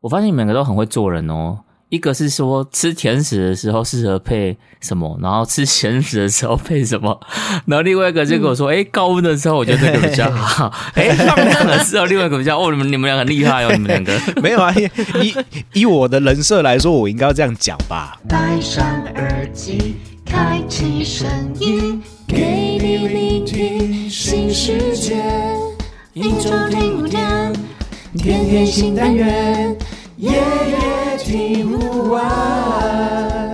我发现你们两个都很会做人哦。一个是说吃甜食的时候适合配什么，然后吃咸食的时候配什么，然后另外一个就跟我说，哎，高温的时候我觉得这个比较好，哎，放凉的时候另外一个比较，哦，你们你们俩很厉害哦，你们两个 没有啊？以以我的人设来说，我应该要这样讲吧？戴上耳机，开启声音，给你聆听新世界，一周听五天，天天新单元。夜夜听不完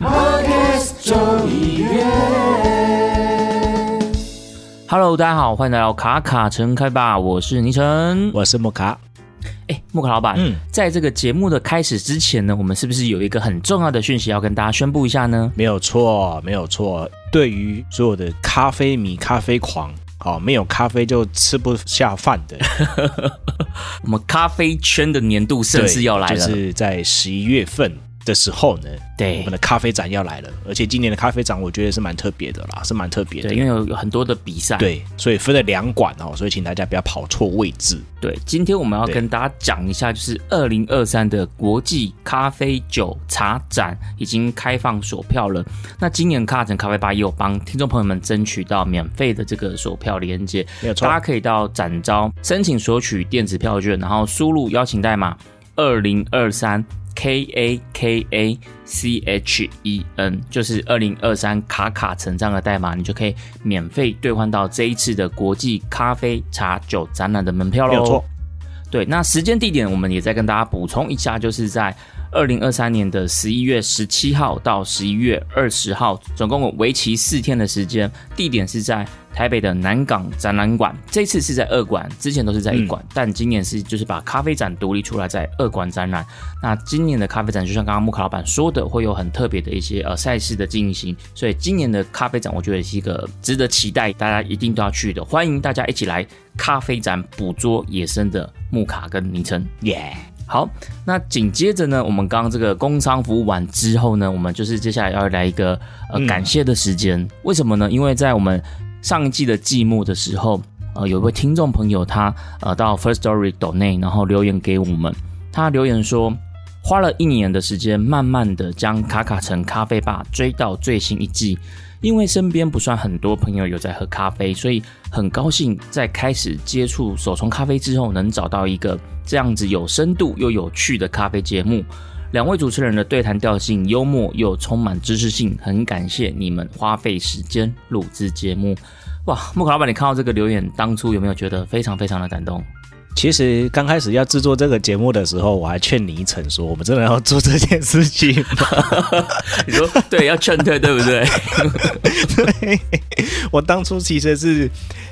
，Podcast 周。Hello，大家好，欢迎来到卡卡城开吧，我是倪晨，我是莫卡。哎，莫卡老板，嗯，在这个节目的开始之前呢，我们是不是有一个很重要的讯息要跟大家宣布一下呢？没有错，没有错。对于所有的咖啡迷、咖啡狂。哦，没有咖啡就吃不下饭的。我们咖啡圈的年度盛事要来了，就是在十一月份。的时候呢，对，我们的咖啡展要来了，而且今年的咖啡展我觉得是蛮特别的啦，是蛮特别的，因为有有很多的比赛，对，所以分了两馆哦，所以请大家不要跑错位置。对，今天我们要跟大家讲一下，就是二零二三的国际咖啡酒茶展已经开放索票了。那今年卡城咖啡吧也有帮听众朋友们争取到免费的这个索票连接，没有错，大家可以到展招申请索取电子票券，然后输入邀请代码二零二三。K A K A C H E N 就是二零二三卡卡成长的代码，你就可以免费兑换到这一次的国际咖啡茶酒展览的门票喽。没有错，对，那时间地点我们也再跟大家补充一下，就是在。二零二三年的十一月十七号到十一月二十号，总共为期四天的时间，地点是在台北的南港展览馆。这次是在二馆，之前都是在一馆，但今年是就是把咖啡展独立出来，在二馆展览。那今年的咖啡展，就像刚刚木卡老板说的，会有很特别的一些呃赛事的进行，所以今年的咖啡展，我觉得是一个值得期待，大家一定都要去的。欢迎大家一起来咖啡展捕捉野生的木卡跟昵称，耶！好，那紧接着呢，我们刚刚这个工商服务完之后呢，我们就是接下来要来一个呃感谢的时间。为什么呢？因为在我们上一季的季末的时候，呃，有一位听众朋友他呃到 First Story 岛内，然后留言给我们，他留言说，花了一年的时间，慢慢的将卡卡城咖啡吧追到最新一季。因为身边不算很多朋友有在喝咖啡，所以很高兴在开始接触手冲咖啡之后，能找到一个这样子有深度又有趣的咖啡节目。两位主持人的对谈调性幽默又充满知识性，很感谢你们花费时间录制节目。哇，木可老板，你看到这个留言，当初有没有觉得非常非常的感动？其实刚开始要制作这个节目的时候，我还劝你一程说：“我们真的要做这件事情吗？” 你说对，要劝退，对不对？对，我当初其实是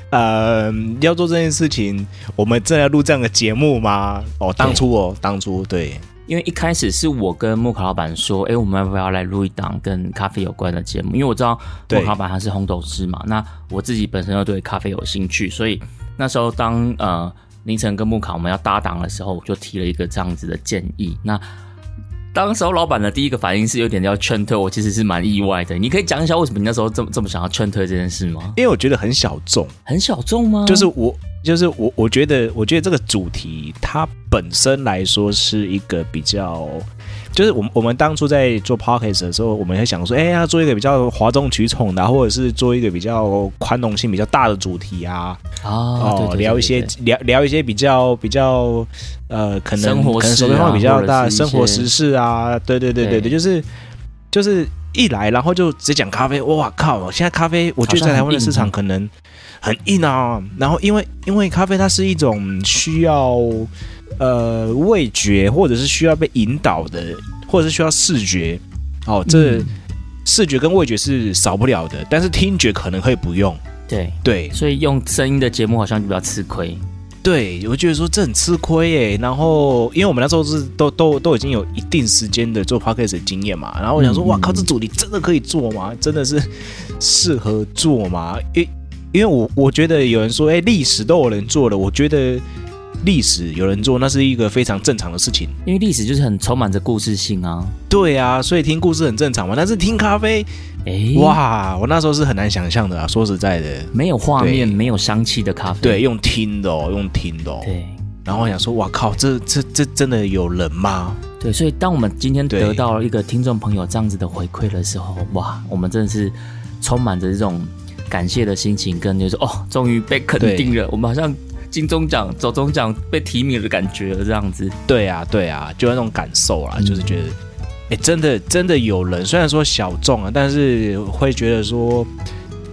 呃要做这件事情，我们真的要录这样的节目吗？哦，当初哦，当初对，因为一开始是我跟木卡老板说：“哎，我们要不要来录一档跟咖啡有关的节目？”因为我知道木卡老板他是烘豆师嘛，那我自己本身又对咖啡有兴趣，所以那时候当呃。凌晨跟木卡我们要搭档的时候，我就提了一个这样子的建议。那当时候老板的第一个反应是有点要劝退，我其实是蛮意外的。你可以讲一下为什么你那时候这么这么想要劝退这件事吗？因为我觉得很小众，很小众吗？就是我，就是我，我觉得，我觉得这个主题它本身来说是一个比较。就是我们我们当初在做 p o c k e t 的时候，我们会想说，哎，要做一个比较哗众取宠的，或者是做一个比较宽容性比较大的主题啊，哦，聊一些聊聊一些比较比较呃，可能可能生活比较大生活时事啊，对对对对对，就是就是一来然后就只讲咖啡，哇靠！现在咖啡我觉得在台湾的市场可能很硬啊，然后因为因为咖啡它是一种需要。呃，味觉或者是需要被引导的，或者是需要视觉，哦，这视觉跟味觉是少不了的，但是听觉可能可以不用。对对，所以用声音的节目好像就比较吃亏。对，我觉得说这很吃亏耶。然后，因为我们那时候是都都都已经有一定时间的做 podcast 的经验嘛，然后我想说，哇靠，这主题真的可以做吗？真的是适合做吗？因因为我我觉得有人说，哎，历史都有人做了，我觉得。历史有人做，那是一个非常正常的事情，因为历史就是很充满着故事性啊。对啊，所以听故事很正常嘛。但是听咖啡，哎，哇，我那时候是很难想象的啊。说实在的，没有画面、没有香气的咖啡，对，用听的哦，用听的。哦。对，然后我想说，哇靠，这这这真的有人吗？对，所以当我们今天得到了一个听众朋友这样子的回馈的时候，哇，我们真的是充满着这种感谢的心情，跟就是哦，终于被肯定了，我们好像金钟奖、走中奖被提名的感觉了，这样子。对啊，对啊，就那种感受啦，就是觉得，哎，真的真的有人，虽然说小众啊，但是会觉得说。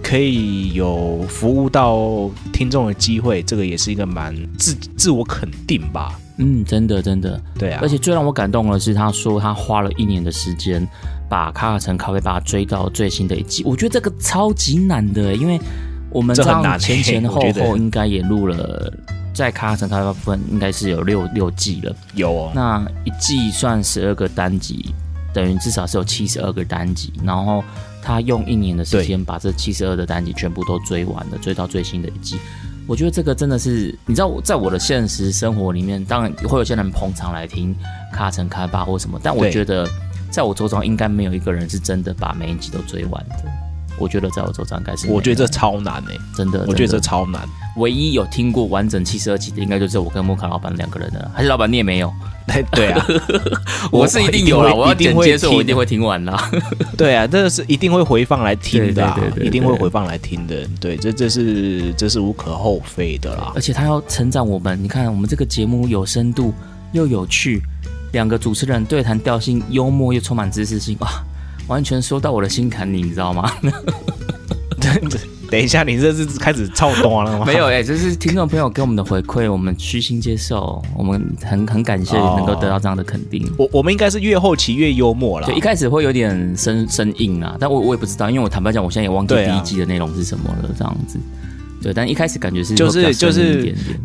可以有服务到听众的机会，这个也是一个蛮自自我肯定吧。嗯，真的真的，对啊。而且最让我感动的是，他说他花了一年的时间把卡卡城咖啡吧追到最新的一季。我觉得这个超级难的，因为我们这样前前后后应该也录了，在卡卡城咖啡吧部分应该是有六六季了。有哦，那一季算十二个单集，等于至少是有七十二个单集，然后。他用一年的时间把这七十二的单集全部都追完了，追到最新的一季。我觉得这个真的是，你知道，在我的现实生活里面，当然会有些人捧场来听卡城开发或什么，但我觉得在我周遭应该没有一个人是真的把每一集都追完的。我觉得在我周遭应该是，我觉得这超难诶，真的，我觉得这超难。唯一有听过完整七十二集的，应该就是我跟木卡老板两个人的，还是老板你也没有？对啊，我是一定有了，我要剪接，所以我一定会听完啦。对啊，这是一定会回放来听的，一定会回放来听的。对，这这是这是无可厚非的啦。而且他要成长我们，你看我们这个节目有深度又有趣，两个主持人对谈调性幽默又充满知识性，哇，完全说到我的心坎里，你知道吗？等一下，你这是开始超多了吗？没有哎，这是听众朋友给我们的回馈，我们虚心接受，我们很很感谢能够得到这样的肯定。我我们应该是越后期越幽默了，对一开始会有点生生硬啊，但我我也不知道，因为我坦白讲，我现在也忘记第一季的内容是什么了，这样子。对，但一开始感觉是就是就是一点点，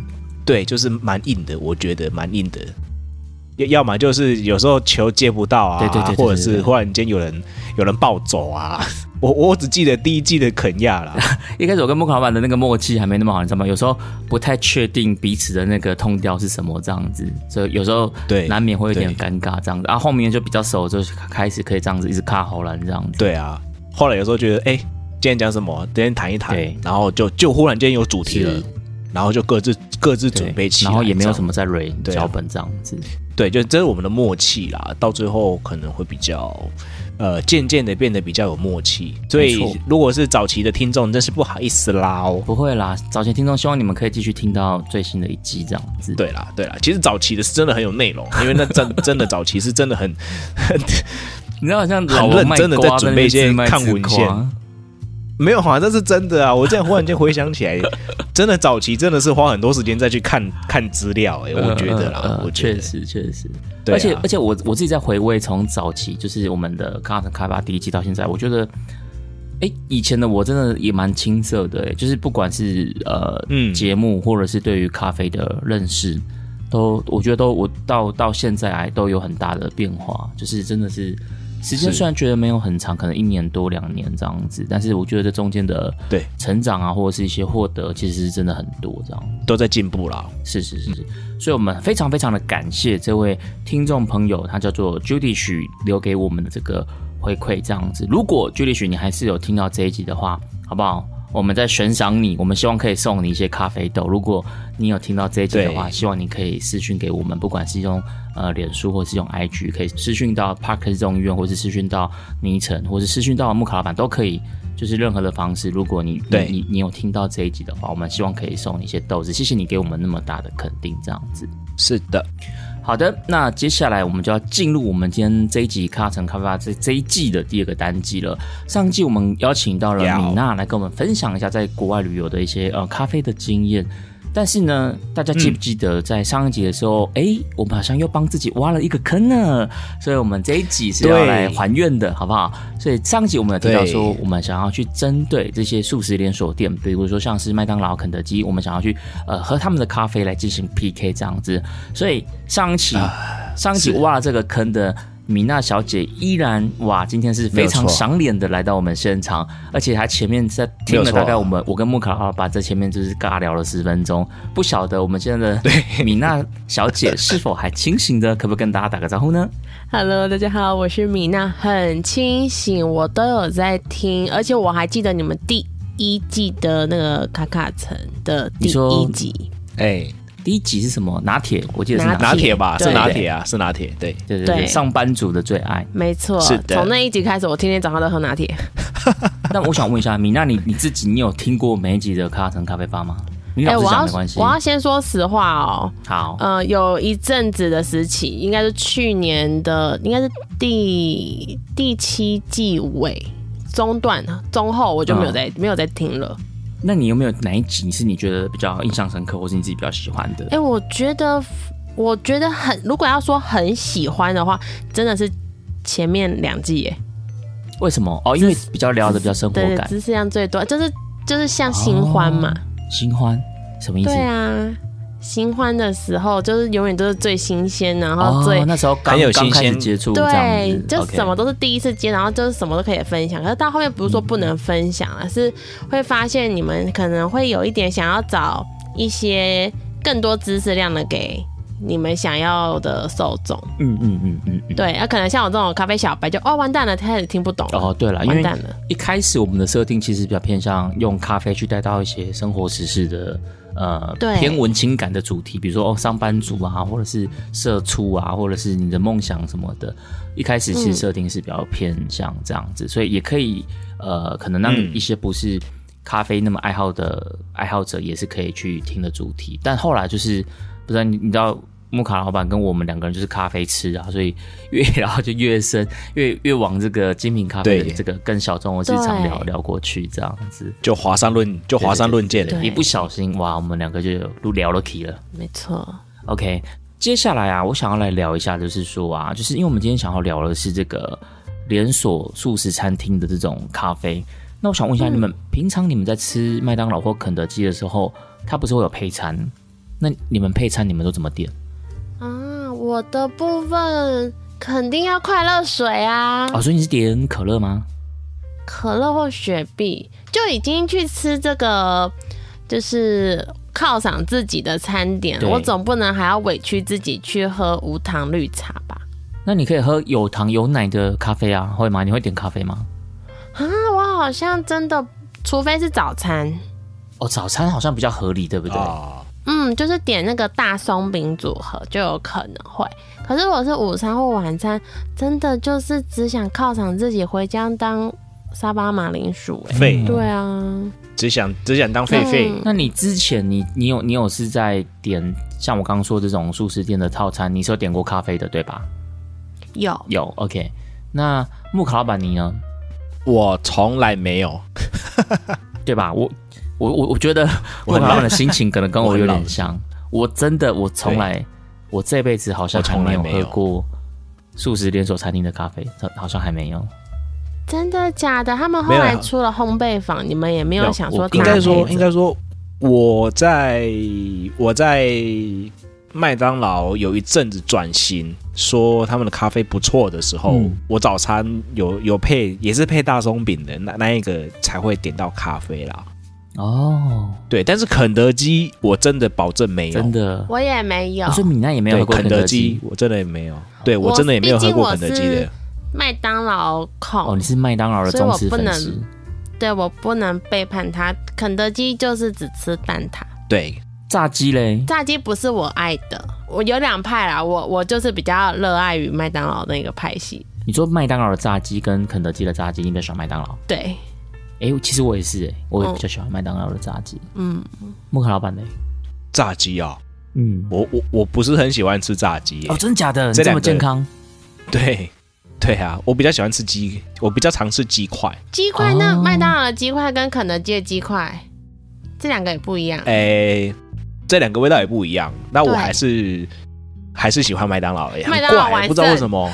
对，就是蛮硬的，我觉得蛮硬的。要要么就是有时候球接不到啊，对对对，或者是忽然间有人有人暴走啊。我我只记得第一季的肯亚啦，一开始我跟木卡老板的那个默契还没那么好，你知道吗？有时候不太确定彼此的那个通调是什么这样子，所以有时候对难免会有点尴尬这样子。然后后面就比较熟，就开始可以这样子一直卡喉咙这样子。对啊，后来有时候觉得哎，今天讲什么？今天谈一谈，然后就就忽然间有主题了，然后就各自各自准备起来，然后也没有什么在 re 脚本这样子。对，就这是我们的默契啦，到最后可能会比较。呃，渐渐的变得比较有默契，所以如果是早期的听众，真是不好意思啦哦。不会啦，早期听众希望你们可以继续听到最新的一集这样子。对啦，对啦，其实早期的是真的很有内容，因为那真真的早期是真的很 很，你知道像很认真的在准备一些看文献。没有啊这是真的啊！我这样忽然间回想起来，真的早期真的是花很多时间再去看看资料，哎，我觉得啦，我确实确实，而且而且我我自己在回味从早期就是我们的咖啡开发第一季到现在，我觉得，哎，以前的我真的也蛮青涩的，哎，就是不管是呃节目或者是对于咖啡的认识，都我觉得都我到到现在来都有很大的变化，就是真的是。时间虽然觉得没有很长，可能一年多两年这样子，但是我觉得这中间的对成长啊，或者是一些获得，其实是真的很多，这样都在进步啦。是是是是，所以我们非常非常的感谢这位听众朋友，他叫做 Judy 许留给我们的这个回馈，这样子。如果 Judy 许你还是有听到这一集的话，好不好？我们在悬赏你，我们希望可以送你一些咖啡豆。如果你有听到这一集的话，希望你可以私讯给我们，不管是用呃脸书或是用 IG，可以私讯到 Park 众医院，或是私讯到尼城，或是私讯到木卡老板都可以，就是任何的方式。如果你对你你有听到这一集的话，我们希望可以送你一些豆子。谢谢你给我们那么大的肯定，这样子是的。好的，那接下来我们就要进入我们今天这一集咖城咖啡吧这这一季的第二个单季了。上季我们邀请到了米娜来跟我们分享一下在国外旅游的一些呃咖啡的经验。但是呢，大家记不记得在上一集的时候，哎，我们好像又帮自己挖了一个坑呢。所以，我们这一集是要来还愿的，好不好？所以上一集我们有提到说，我们想要去针对这些素食连锁店，比如说像是麦当劳、肯德基，我们想要去呃喝他们的咖啡来进行 PK 这样子。所以上一期上一期挖了这个坑的。米娜小姐依然哇，今天是非常赏脸的来到我们现场，而且她前面在听了大概我们我跟木卡哈把在前面就是尬聊了十分钟，不晓得我们现在的 米娜小姐是否还清醒的，可不可以跟大家打个招呼呢？Hello，大家好，我是米娜，很清醒，我都有在听，而且我还记得你们第一季的那个卡卡城的第一集，哎。第一集是什么？拿铁，我记得是拿拿铁吧，是拿铁啊，是拿铁，对。对对对，上班族的最爱。没错，是的从那一集开始，我天天早上都喝拿铁。那我想问一下，米娜，你你自己你有听过每一集的卡城咖啡吧吗？你哎、老实我要讲没关系我。要先说实话哦，好，呃，有一阵子的时期，应该是去年的，应该是第第七季尾中段中后，我就没有再、没有再听了。那你有没有哪一集是你觉得比较印象深刻，或是你自己比较喜欢的哎、？我觉得我觉得很，如果要说很喜欢的话，真的是前面两季耶，为什么？哦，因为比较聊的比较生活感。知识量最多，就是就是像新欢嘛，哦新欢什么意思？对啊。新欢的时候，就是永远都是最新鲜，然后最、哦，那时候刚有新鲜接触，对，就什么都是第一次接，然后就是什么都可以分享。可是到后面不是说不能分享，而是会发现你们可能会有一点想要找一些更多知识量的给你们想要的受众。嗯嗯嗯嗯嗯。对，那、可能像我这种咖啡小白就哦完蛋了，开始听不懂。哦，对了，因为完蛋了。一开始我们的设定其实比较偏向用咖啡去带到一些生活时事的呃对偏文情感的主题，比如说哦上班族啊，或者是社畜啊，或者是你的梦想什么的。一开始其实设定是比较偏向这样子，所以也可以呃可能让嗯一些不是咖啡那么爱好的爱好者也是可以去听的主题。但后来就是不知道你你知道。木卡老板跟我们两个人就是咖啡吃啊，所以越聊就越深，越越往这个精品咖啡的这个更小众的市场聊聊过去，这样子。就华山论，就华山论剑了。一不小心哇，我们两个就都聊了题了。没错，OK，接下来啊，我想要来聊一下，就是说啊，就是因为我们今天想要聊的是这个连锁素食餐厅的这种咖啡。那我想问一下，你们平常你们在吃麦当劳或肯德基的时候，它不是会有配餐？那你们配餐你们都怎么点？啊，我的部分肯定要快乐水啊，哦，所以你是点可乐吗？可乐或雪碧，就已经去吃这个，就是犒赏自己的餐点。我总不能还要委屈自己去喝无糖绿茶吧？那你可以喝有糖有奶的咖啡啊，会吗？你会点咖啡吗？啊，我好像真的，除非是早餐，哦，早餐好像比较合理，对不对？啊，嗯，就是点那个大松饼组合就有可能会。可是我是午餐或晚餐，真的就是只想犒赏自己，回家当沙巴马铃薯、欸。废，对啊，只想只想当狒狒嗯。那你之前你你有你有是在点像我刚刚说这种素食店的套餐，你是有点过咖啡的对吧？有有，OK。那木卡老板你呢？我从来没有，对吧？我我我我觉得木我很卡老板的心情可能跟我有点像。我真的我从来我这辈子好像我还没有从来没有喝过素食连锁餐厅的咖啡，好像还没有。真的假的？他们后来出了烘焙坊，你们也没有想说我应该说应该说我在我在麦当劳有一阵子转型，说他们的咖啡不错的时候，嗯我早餐有有配也是配大松饼的，那那一个才会点到咖啡啦。哦，对，但是肯德基我真的保证没有，真的。我也没有我说米娜也没有喝过肯德德基，我真的也没有，对我我真的也没有喝过肯德基的。麦当劳控，哦，你是麦当劳的忠我不能实粉丝。对我不能背叛他。肯德基就是只吃蛋挞，对，炸鸡嘞？炸鸡不是我爱的。我有两派啦，我我就是比较热爱于麦当劳那个派系。你说麦当劳的炸鸡跟肯德基的炸鸡，你比较喜欢麦当劳？对，哎、其实我也是、哎，我也比较喜欢麦当劳的炸鸡。嗯，木克老板呢？炸鸡啊、嗯，我我我不是很喜欢吃炸鸡耶、哦，真的假的？你这么这两个健康？对对啊，我比较喜欢吃鸡，我比较常吃鸡块。鸡块那哦麦当劳的鸡块跟肯德基的鸡块，这两个也不一样。哎、这两个味道也不一样。那我对还是还是喜欢麦当劳的，麦当劳完很怪，不知道为什么，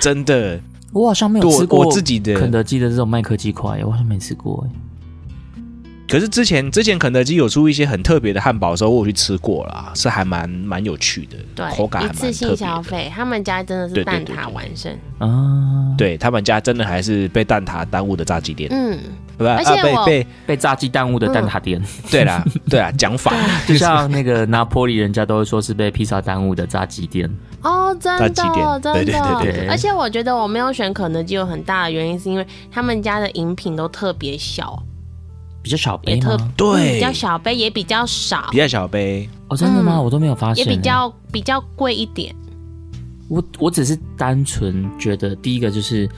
真的，我好像没有我吃过我自己的肯德基的这种麦克鸡块，我好像没吃过。哎，可是之前之前肯德基有出一些很特别的汉堡的时候，我有去吃过啦，是还蛮蛮有趣的，对口，感还一次性蛮特别的。消费，他们家真的是蛋挞完胜。啊，对他们家真的还是被蛋挞耽误的炸鸡店，嗯，对吧？而且被被被炸鸡耽误的蛋挞店，对 啦对啦，讲法就像那个拿坡里人家都会说是被披萨耽误的炸鸡店。哦，真的，真对对的，对对而且我觉得我没有选肯德基有很大的原因，是因为他们家的饮品都特别小，比较小杯也特吗？对比较小杯，也比较少比，较小杯，哦，真的吗？嗯我都没有发也现也。比较比较贵一点。我我只是单纯觉得，第一个就是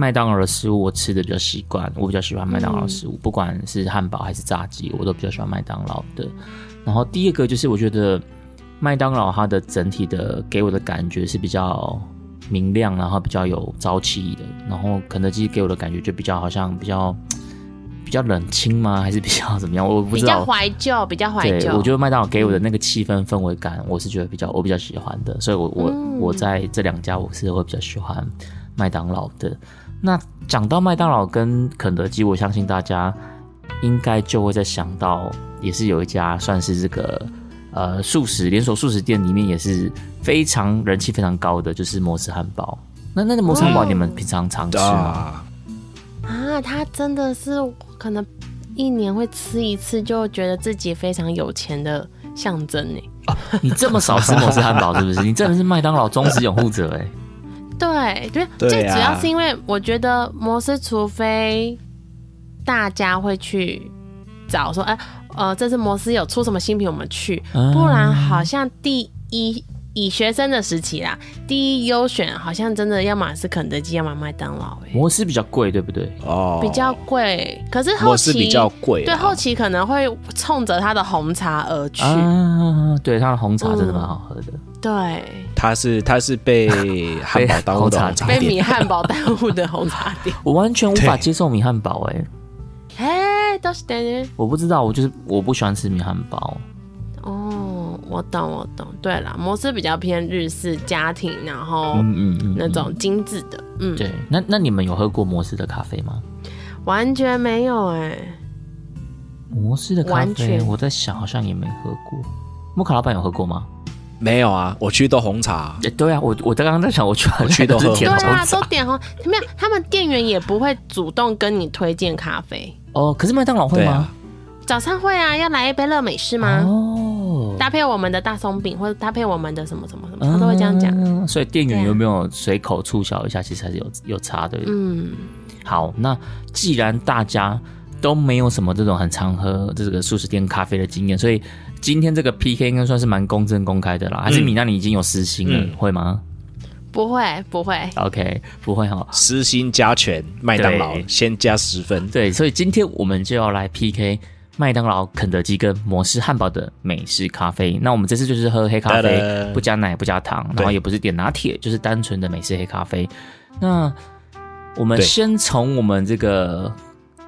麦当劳的食物我吃的比较习惯，我比较喜欢麦当劳的食物，嗯不管是汉堡还是炸鸡，我都比较喜欢麦当劳的。然后第二个就是我觉得麦当劳它的整体的给我的感觉是比较明亮，然后比较有朝气的。然后肯德基给我的感觉就比较好像比较比较冷清吗？还是比较怎么样？我不比较知道。怀旧，比较怀 对，旧。我觉得麦当劳给我的那个气氛氛围感，我是觉得比较我比较喜欢的，所以我我、嗯我在这两家我是会比较喜欢麦当劳的。那讲到麦当劳跟肯德基，我相信大家应该就会在想到，也是有一家算是这个呃素食连锁素食店里面也是非常人气非常高的，就是摩斯汉堡。那那个摩斯汉堡嗯你们平常常吃吗？啊，啊，他真的是可能一年会吃一次，就觉得自己非常有钱的象征呢。你这么少吃摩斯汉堡是不是？你真的是麦当劳忠实拥护者哎、对，对，对最主要啊是因为我觉得摩斯，除非大家会去找说，哎、呃，这次摩斯有出什么新品，我们去，嗯不然好像第一以学生的时期啦，第一优选好像真的要么是肯德基，要么麦当劳、哎，摩斯比较贵，对不对？哦，比较贵，可是后期比较贵啊，对后期可能会冲着他的红茶而去，啊，对，他的红茶真的蛮好喝的。对，他是他是被 汉堡耽误的红茶被，米汉堡耽误的红茶店，我完全无法接受米汉堡，哎，哎，都是等于。我不知道，我就是我不喜欢吃米汉堡。哦，我懂，我懂。对了，摩斯比较偏日式家庭，然后嗯嗯嗯，那种精致的，嗯，对。那那你们有喝过摩斯的咖啡吗？完全没有哎、摩斯的咖啡，完全我在想，好像也没喝过。木卡老板有喝过吗？没有啊，我去都红茶，哎，对啊，我我刚刚在想，我去我去都喝对是甜红啊，都点红，没有，他们店员也不会主动跟你推荐咖啡。哦。可是麦当劳会吗啊？，早餐会啊，要来一杯乐美式吗？哦，搭配我们的大松饼，或者搭配我们的什么什么什么，他都会这样讲。嗯所以店员有没有随口促销一下，其实还是有有差的。嗯，好，那既然大家都没有什么这种很常喝这个素食店咖啡的经验，所以今天这个 PK 应该算是蛮公正公开的啦。还是米娜你已经有私心了，嗯会吗不会不会，？OK，不会哈。私心加权，麦当劳对先加十分，对，所以今天我们就要来 PK 麦当劳、肯德基跟摩斯汉堡的美式咖啡。那我们这次就是喝黑咖啡不加奶、不加糖，然后也不是点拿铁，就是单纯的美式黑咖啡。那我们对先从我们这个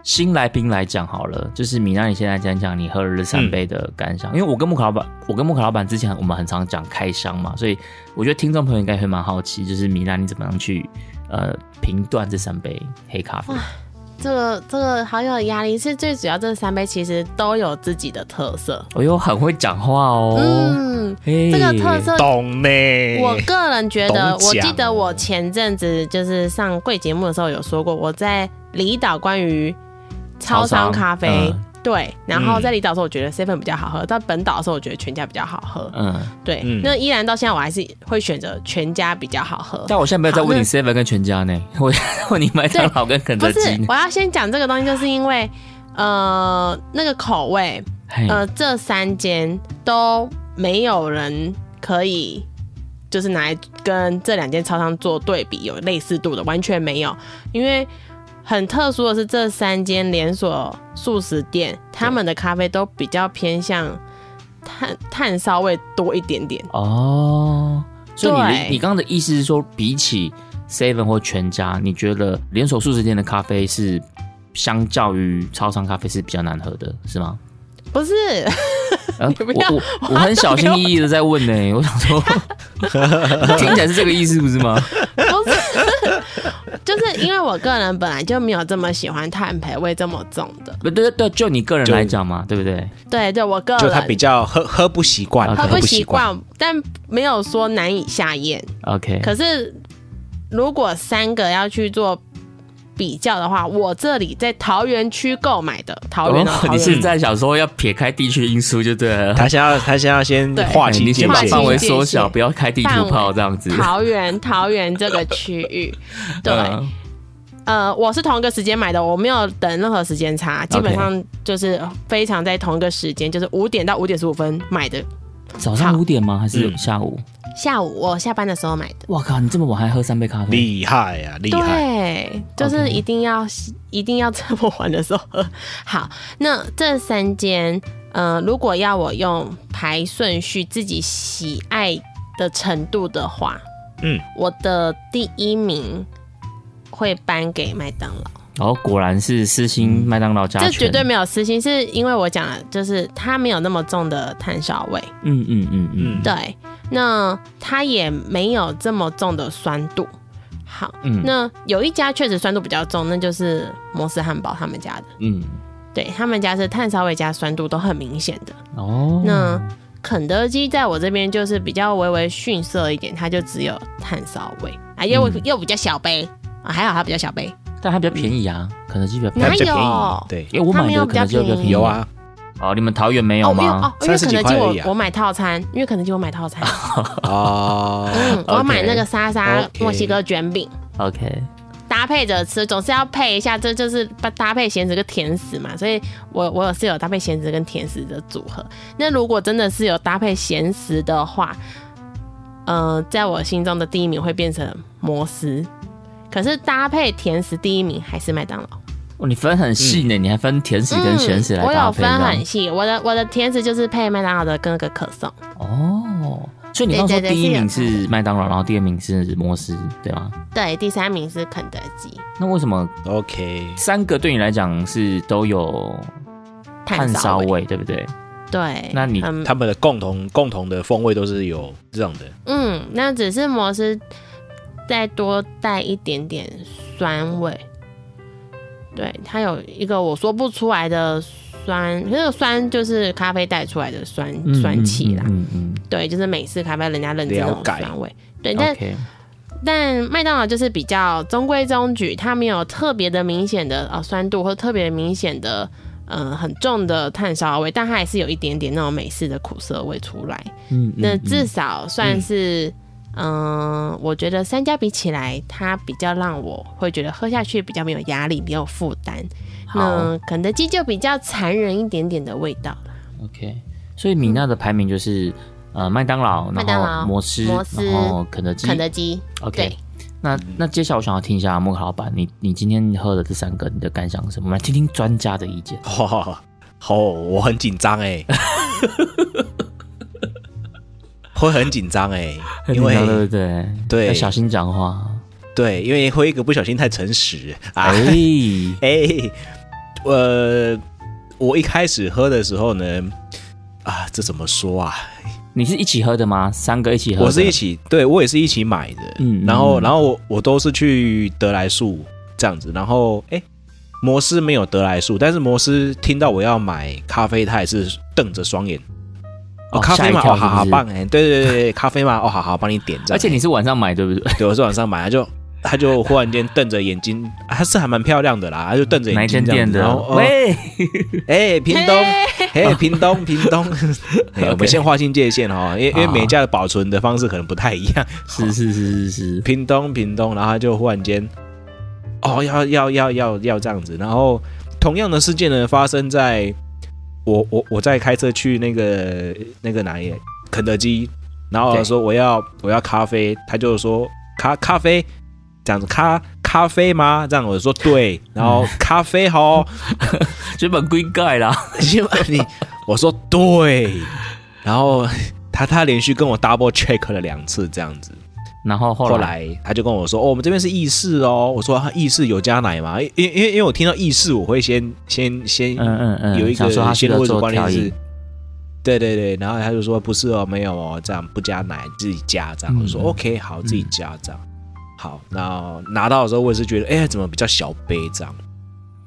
新来宾来讲好了，就是米娜，你现在讲讲你喝了这三杯的感想。因为我跟木卡老板，我跟木卡老板之前我们很常讲开箱嘛，所以我觉得听众朋友应该会蛮好奇，就是米娜你怎么样去呃评断这三杯黑咖啡？这个这个好有压力，是最主要这三杯其实都有自己的特色。哎呦，很会讲话哦。嗯，嘿这个特色懂呢。我个人觉得，我记得我前阵子就是上贵节目的时候有说过，我在离岛关于超商咖啡，对，然后在离岛的时候我觉得 seven 比较好喝，到本岛的时候我觉得全家比较好喝，嗯，对，嗯那依然到现在我还是会选择全家比较好喝。但我现在没有在问你 seven 跟全家呢，我问你麦当劳跟肯德基呢。，我要先讲这个东西，就是因为呃那个口味，呃这三间都没有人可以就是拿来跟这两间超商做对比，有类似度的，完全没有。因为很特殊的是，这三间连锁素食店，他们的咖啡都比较偏向炭炭烧味多一点点。哦，所以你的你刚刚的意思是说，比起 seven 或全家，你觉得连锁素食店的咖啡是相较于超商咖啡是比较难喝的，是吗？不是，我我我很小心翼翼的在问呢、我想说，听起来是这个意思不是吗？不是，就是因为我个人本来就没有这么喜欢碳培味这么重的。不对对，就你个人来讲嘛，对不对？对对，我个人就他比较喝喝不习惯，喝喝不习习。惯，但没有说难以下咽。OK，可是如果三个要去做比较的话，我这里在桃园区购买的，桃园你是在想说要撇开地区因素就对了。他先要他先要先对划清你界限先把范围界缩小，不要开地图炮这样子。桃园桃园这个区域，对。嗯呃，我是同一个时间买的，我没有等任何时间差，基本上就是非常在同一个时间，就是五点到五点十五分买的。早上五点吗？还是下午？下午我下班的时候买的。我靠！你这么晚还喝三杯咖啡，厉害啊！厉害。对，就是一定要一定要这么晚的时候喝。好，那这三间，呃，如果要我用排顺序，自己喜爱的程度的话，嗯，我的第一名会颁给麦当劳。哦，果然是私心麦当劳加这绝对没有私心，是因为我讲了，就是它没有那么重的炭烧味。嗯嗯嗯嗯，对。那它也没有这么重的酸度。好，那有一家确实酸度比较重，那就是摩斯汉堡他们家的。嗯，对他们家是炭烧味加酸度都很明显的。哦，那肯德基在我这边就是比较微微逊色一点，它就只有炭烧味啊，又又比较小杯啊，还好它比较小杯。但它比较便宜啊，肯德基比较哪有？对，因为我买的肯德基比较便宜。有啊，哦，你们桃园没有吗？哦因为肯德基我我买套餐，因为肯德基我买套餐。哦，嗯，我买那个莎莎墨西哥卷饼。OK，搭配着吃总是要配一下，这就是搭配咸食跟甜食嘛。所以我我是有搭配咸食跟甜食的组合。那如果真的是有搭配咸食的话，呃，在我心中的第一名会变成摩斯。可是搭配甜食第一名还是麦当劳哦，你分很细呢，你还分甜食跟咸食来搭配。我有分很细，我的我的甜食就是配麦当劳的跟那个可颂。哦，所以你刚说第一名是麦当劳，然后第二名是摩斯，对吗？对，第三名是肯德基。那为什么？OK，三个对你来讲是都有炭烧味，对不对？对。那你他们的共同共同的风味都是有这样的。嗯，那只是摩斯。再多带一点点酸味，对，它有一个我说不出来的酸，那个酸就是咖啡带出来的酸酸气啦。嗯嗯，对，就是美式咖啡人家认知那种酸味。对，但但麦当劳就是比较中规中矩，它没有特别的明显的呃酸度或特别明显的呃很重的炭烧味，但它还是有一点点那种美式的苦涩味出来。嗯，那至少算是。嗯，我觉得三家比起来，它比较让我会觉得喝下去比较没有压力，没有负担。那肯德基就比较残忍一点点的味道了。OK，所以米娜的排名就是呃麦当劳，麦当劳、摩斯，然后肯德基，肯德基。OK，那那接下来我想要听一下莫克老板，你你今天喝的这三个，你的感想是什么？我们来听听专家的意见。好，我很紧张哎。会很紧张哎，因为对对对，要小心讲话。对，因为会一个不小心太诚实。哎 哎，呃，我一开始喝的时候呢，啊，这怎么说啊？你是一起喝的吗？三个一起喝？我是一起，对我也是一起买的。嗯，然后然后我我都是去德莱树这样子，然后哎，摩斯没有德莱树，但是摩斯听到我要买咖啡，他也是瞪着双眼。哦，咖啡嘛，哦，好好棒哎，对对对对，咖啡嘛，哦，好好帮你点。而且你是晚上买对不对？对，我是晚上买，他就他就忽然间瞪着眼睛，还是还蛮漂亮的啦，他就瞪着眼睛这样子。喂，哎，屏东，哎，屏东，屏东，我们先划清界限哈，因为因为每家的保存的方式可能不太一样。是是是是是，屏东，屏东，然后他就忽然间，哦，要要要要要这样子，然后同样的事件呢发生在。我我我在开车去那个那个哪里肯德基，然后说我要我要咖啡，他就说咖咖啡这样子咖咖啡吗？这样我说对，然后咖啡好，这本归盖啦，你我说对，然后他他连续跟我 double check 了两次这样子。然后后来他就跟我说：“哦，我们这边是意式哦。”我说：“意式有加奶吗？”因因因为因为我听到意式，我会先先先嗯嗯嗯有一个先入为主观念是，对对对。然后他就说：“不是哦，没有哦，这样不加奶，自己加这样。”我说：“OK，好，自己加这样。”好，然后拿到的时候，我也是觉得，哎，怎么比较小杯这样？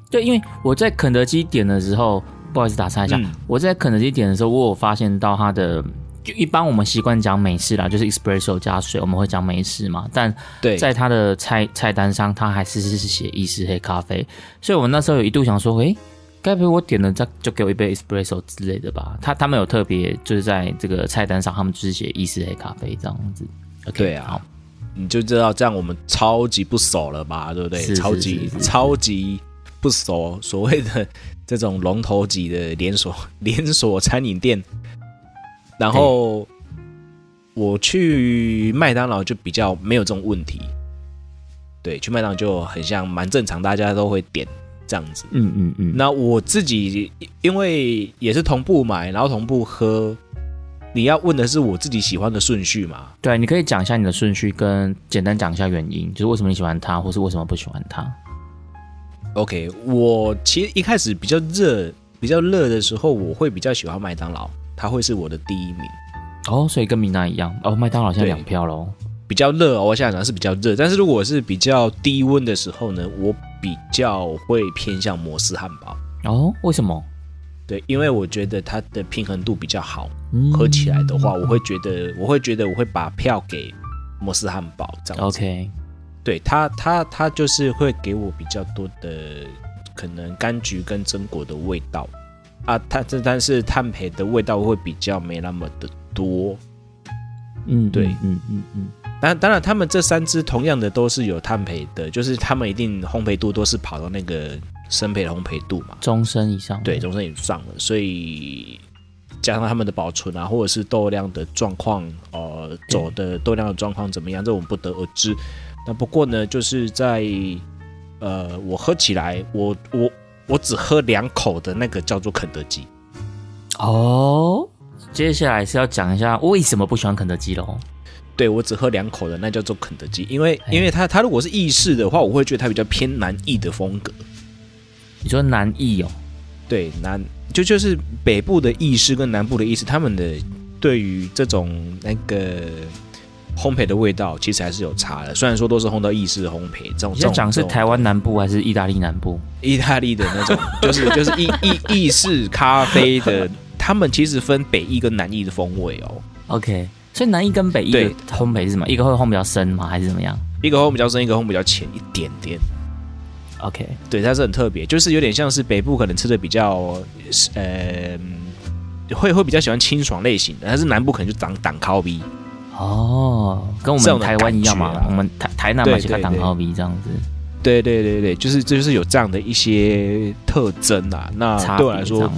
对，因为我在肯德基点的时候，不好意思打岔一下，我在肯德基点的时候，我有发现到它的。就一般我们习惯讲美式啦，就是 espresso 加水，我们会讲美式嘛。但在它的菜菜单上，它还是是写意式黑咖啡。所以我那时候有一度想说，诶，该不会我点了再就给我一杯 espresso 之类的吧？他他们有特别就是在这个菜单上，他们就是写意式黑咖啡这样子。对啊，你就知道这样我们超级不熟了吧，对不对？是超级超级不熟，所谓的这种龙头级的连锁 连锁餐饮店。然后我去麦当劳就比较没有这种问题，对，去麦当劳就很像蛮正常，大家都会点这样子。嗯嗯嗯。那我自己因为也是同步买，然后同步喝。你要问的是我自己喜欢的顺序嘛？对，你可以讲一下你的顺序，跟简单讲一下原因，就是为什么你喜欢它，或是为什么不喜欢它。OK，我其实一开始比较热、比较热的时候，我会比较喜欢麦当劳，它会是我的第一名。哦，所以跟米娜一样哦，麦当劳现在两票喽。比较热哦，我想讲是比较热，但是如果是比较低温的时候呢，我比较会偏向摩斯汉堡。哦，为什么？对，因为我觉得它的平衡度比较好，合起来的话，我会觉得，我会觉得我会把票给摩斯汉堡这样。OK，对它，它，它就是会给我比较多的可能柑橘跟榛果的味道啊，它这但是碳培的味道会比较没那么的多。嗯，对，嗯嗯嗯。当当然，他们这三支同样的都是有碳培的，就是他们一定烘焙度都是跑到那个。生培的烘焙度嘛，终身以上，对，终身以上了，所以加上他们的保存啊，或者是豆量的状况，呃，走的豆量的状况怎么样，这我们不得而知。那不过呢，就是在呃，我喝起来，我我我只喝两口的那个叫做肯德基。哦，接下来是要讲一下为什么不喜欢肯德基喽？对我只喝两口的那叫做肯德基，因为因为它它如果是意式的话，我会觉得它比较偏南意的风格。你说南意哦，对南就就是北部的意式跟南部的意式，他们的对于这种那个烘焙的味道，其实还是有差的。虽然说都是烘到意式烘焙，这种要讲是台湾南部还是意大利南部？意大利的那种，就是就是意意意式咖啡的，他们其实分北意跟南意的风味哦。OK，所以南意跟北意的烘焙是什么？一个会烘比较深吗？还是怎么样？一个烘比较深，一个烘比较浅一点点。OK，对，它是很特别，就是有点像是北部可能吃的比较，呃，会会比较喜欢清爽类型的，但是南部可能就挡挡烤鼻。哦，跟我们台湾一样嘛，我们台台南嘛就挡烤鼻这样子。对对对对，就是这就是有这样的一些特征啊。那对我来说，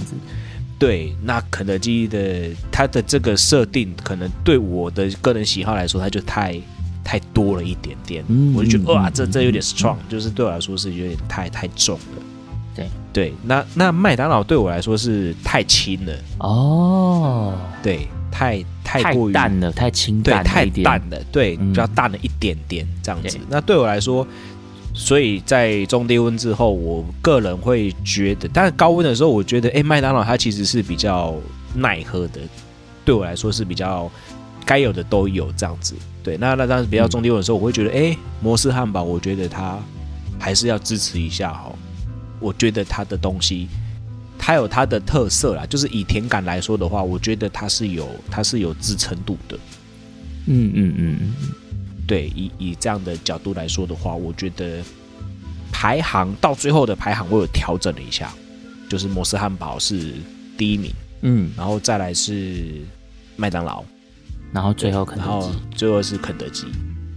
对，那肯德基的它的这个设定，可能对我的个人喜好来说，它就太。太多了一点点，我就觉得哇，这这有点 strong，就是对我来说是有点太太重了。对对，那那麦当劳对我来说是太轻了。哦，对，太太过于淡了，太清淡，太淡了，对，比较淡了一点点这样子。那对我来说，所以在中低温之后，我个人会觉得，但是高温的时候，我觉得哎，麦当劳它其实是比较耐喝的，对我来说是比较。该有的都有这样子，对，那那当时比较中低温的时候，我会觉得，哎，摩斯汉堡，我觉得它还是要支持一下哈。我觉得它的东西，它有它的特色啦，就是以甜感来说的话，我觉得它是有它是有支撑度的。嗯嗯嗯嗯，对，以以这样的角度来说的话，我觉得排行到最后的排行我有调整了一下，就是摩斯汉堡是第一名，嗯，然后再来是麦当劳。然后最后肯德基，最后是肯德基。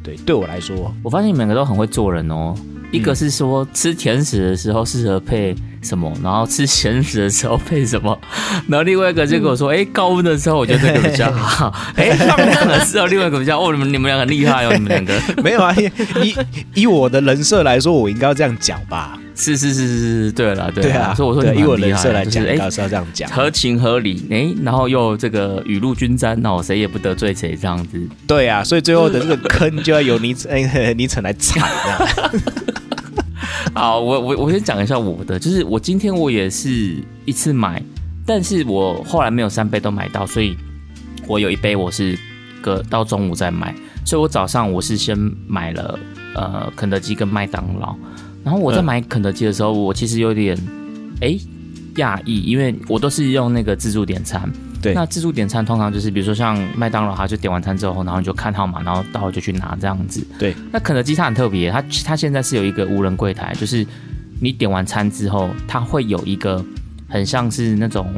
对，对我来说，我发现你们两个都很会做人哦。一个是说吃甜食的时候适合配什么，然后吃咸食的时候配什么。然后另外一个就跟我说，哎，高温的时候我觉得这个比较好。哎，放凉的时候另外一个比较哦，你们你们俩很厉害哦，你们两个 没有啊？以以我的人设来说，我应该要这样讲吧。是是是是是，对了，对啊，所以我说以我人设来讲，哎，是要这样讲，合情合理，哎，然后又这个雨露均沾，那我谁也不得罪谁，这样子。对啊，所以最后的这个坑就要由你哎你承来踩。好，我我我先讲一下我的，就是我今天我也是一次买，但是我后来没有三杯都买到，所以我有一杯我是隔到中午再买，所以我早上我是先买了呃肯德基跟麦当劳。然后我在买肯德基的时候，我其实有点哎讶异，因为我都是用那个自助点餐。对，那自助点餐通常就是，比如说像麦当劳，他就点完餐之后，然后你就看号码，然后到了就去拿这样子。对，那肯德基它很特别，它它现在是有一个无人柜台，就是你点完餐之后，它会有一个很像是那种